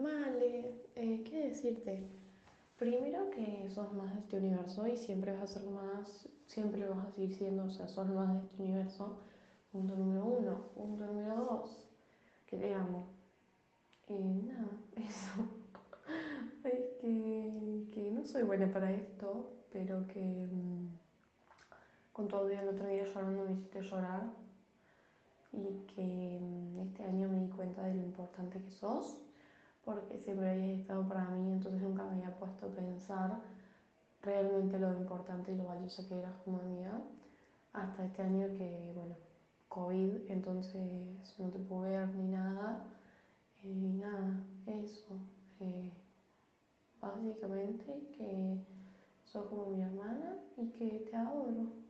Male, eh, ¿qué decirte? Primero que sos más de este universo y siempre vas a ser más, siempre vas a seguir siendo, o sea, sos más de este universo. Punto número uno. Punto número dos, que te amo. Y nada, eso. es que, que, no soy buena para esto, pero que mm, con todo el otro día llorando me hiciste llorar y que mm, este año me di cuenta de lo importante que sos, porque siempre habías estado para mí, entonces nunca me había puesto a pensar realmente lo importante y lo valiosa que eras como amiga, hasta este año que, bueno, COVID, entonces no te puedo ver ni nada, y nada, eso, eh, básicamente que sos como mi hermana y que te adoro.